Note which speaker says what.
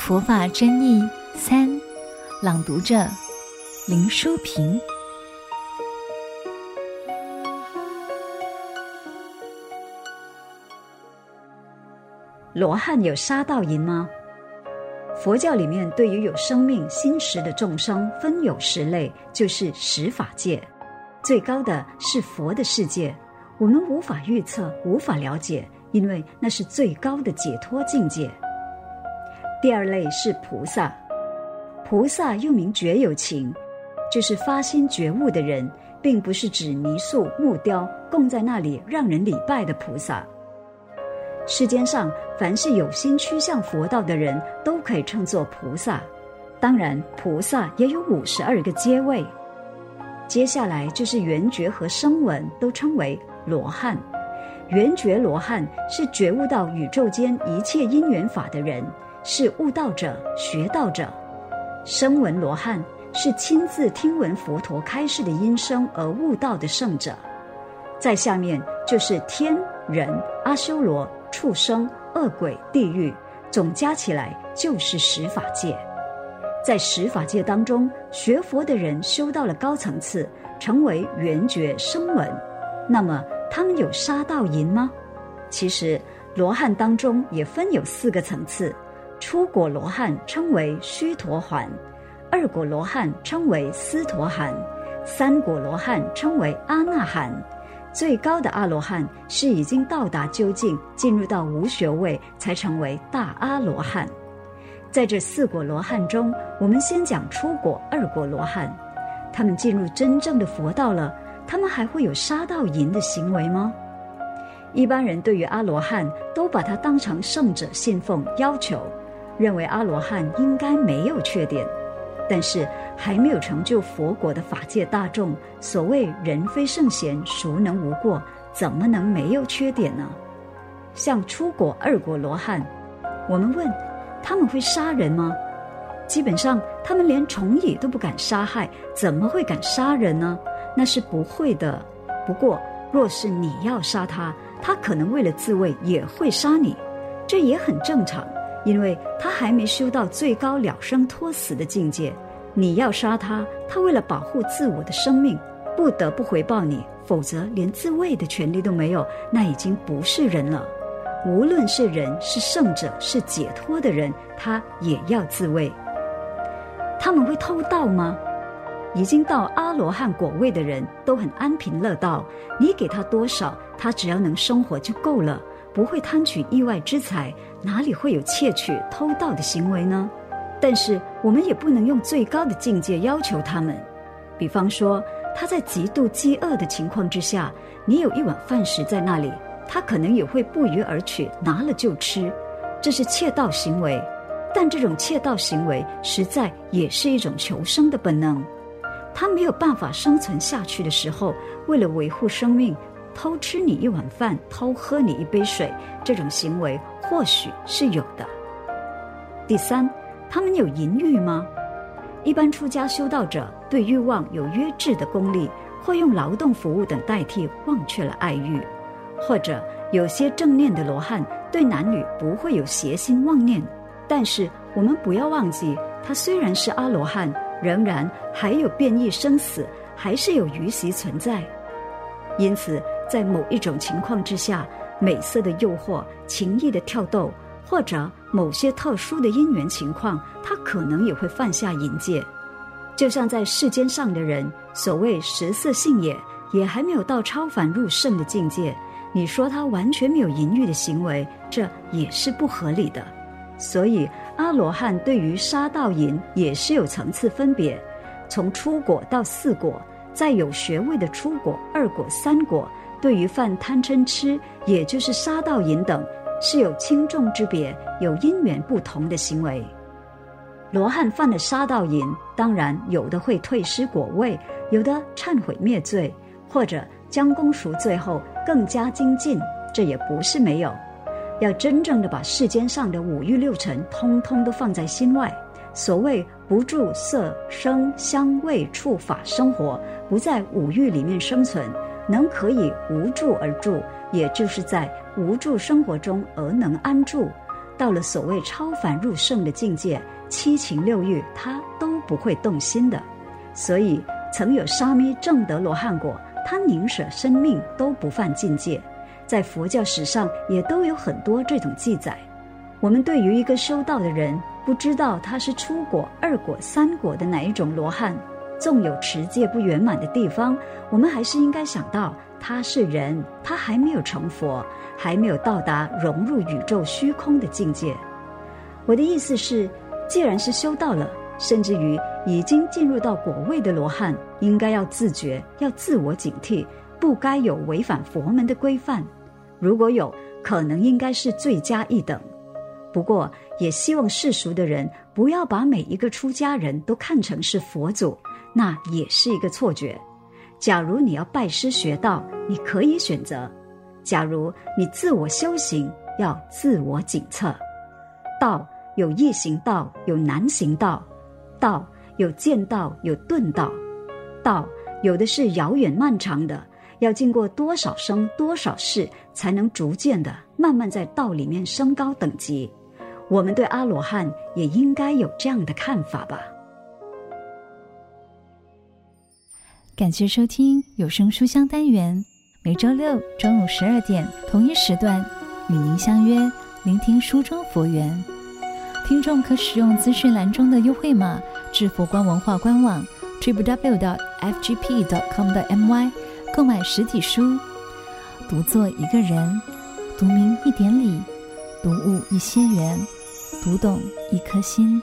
Speaker 1: 佛法真义三，朗读者林淑萍。
Speaker 2: 罗汉有杀盗淫吗？佛教里面对于有生命心识的众生，分有十类，就是十法界。最高的是佛的世界，我们无法预测，无法了解，因为那是最高的解脱境界。第二类是菩萨，菩萨又名觉有情，就是发心觉悟的人，并不是指泥塑木雕供在那里让人礼拜的菩萨。世间上凡是有心趋向佛道的人都可以称作菩萨，当然菩萨也有五十二个阶位。接下来就是圆觉和声闻都称为罗汉，圆觉罗汉是觉悟到宇宙间一切因缘法的人，是悟道者、学道者；声闻罗汉是亲自听闻佛陀开示的音声而悟道的圣者。再下面就是天人、阿修罗、畜生、恶鬼、地狱，总加起来就是十法界。在十法界当中，学佛的人修到了高层次，成为圆觉声闻，那么他们有杀道淫吗？其实罗汉当中也分有四个层次：初果罗汉称为须陀洹，二果罗汉称为斯陀含，三果罗汉称为阿那含，最高的阿罗汉是已经到达究竟，进入到无学位，才成为大阿罗汉。在这四果罗汉中，我们先讲初果、二果罗汉。他们进入真正的佛道了，他们还会有杀盗淫的行为吗？一般人对于阿罗汉都把他当成圣者信奉要求，认为阿罗汉应该没有缺点。但是还没有成就佛果的法界大众，所谓人非圣贤，孰能无过？怎么能没有缺点呢？像出国、二果罗汉，我们问。他们会杀人吗？基本上，他们连虫蚁都不敢杀害，怎么会敢杀人呢？那是不会的。不过，若是你要杀他，他可能为了自卫也会杀你，这也很正常，因为他还没修到最高了生脱死的境界。你要杀他，他为了保护自我的生命，不得不回报你，否则连自卫的权利都没有，那已经不是人了。无论是人是圣者是解脱的人，他也要自卫。他们会偷盗吗？已经到阿罗汉果位的人都很安贫乐道，你给他多少，他只要能生活就够了，不会贪取意外之财，哪里会有窃取偷盗的行为呢？但是我们也不能用最高的境界要求他们。比方说，他在极度饥饿的情况之下，你有一碗饭食在那里。他可能也会不约而取，拿了就吃，这是窃盗行为。但这种窃盗行为实在也是一种求生的本能。他没有办法生存下去的时候，为了维护生命，偷吃你一碗饭，偷喝你一杯水，这种行为或许是有的。第三，他们有淫欲吗？一般出家修道者对欲望有约制的功力，会用劳动服务等代替，忘却了爱欲。或者有些正念的罗汉对男女不会有邪心妄念，但是我们不要忘记，他虽然是阿罗汉，仍然还有变异生死，还是有余习存在。因此，在某一种情况之下，美色的诱惑、情意的挑逗，或者某些特殊的因缘情况，他可能也会犯下淫戒。就像在世间上的人，所谓食色性也，也还没有到超凡入圣的境界。你说他完全没有淫欲的行为，这也是不合理的。所以阿罗汉对于杀盗淫也是有层次分别，从初果到四果，再有学位的初果、二果、三果，对于犯贪嗔痴，也就是杀盗淫等，是有轻重之别，有因缘不同的行为。罗汉犯了杀盗淫，当然有的会退失果位，有的忏悔灭罪，或者。将功赎罪后更加精进，这也不是没有。要真正的把世间上的五欲六尘通通都放在心外，所谓不住色声香味触法生活，不在五欲里面生存，能可以无住而住，也就是在无住生活中而能安住。到了所谓超凡入圣的境界，七情六欲他都不会动心的。所以，曾有沙弥证得罗汉果，他宁舍生命都不犯境界。在佛教史上也都有很多这种记载。我们对于一个修道的人，不知道他是初果、二果、三果的哪一种罗汉，纵有持戒不圆满的地方，我们还是应该想到他是人，他还没有成佛，还没有到达融入宇宙虚空的境界。我的意思是，既然是修道了，甚至于已经进入到果位的罗汉，应该要自觉，要自我警惕，不该有违反佛门的规范。如果有，可能应该是罪加一等。不过，也希望世俗的人不要把每一个出家人都看成是佛祖，那也是一个错觉。假如你要拜师学道，你可以选择；假如你自我修行，要自我检测。道有易行道，有难行道；道有渐道，有顿道；道有的是遥远漫长的，要经过多少生多少世，才能逐渐的慢慢在道里面升高等级。我们对阿罗汉也应该有这样的看法吧。
Speaker 1: 感谢收听有声书香单元，每周六中午十二点同一时段与您相约，聆听书中佛缘。听众可使用资讯栏中的优惠码至佛光文化官网，Triple W. FGP.com 的 MY 购买实体书。读作一个人，读明一点理，读悟一些缘。读懂一颗心。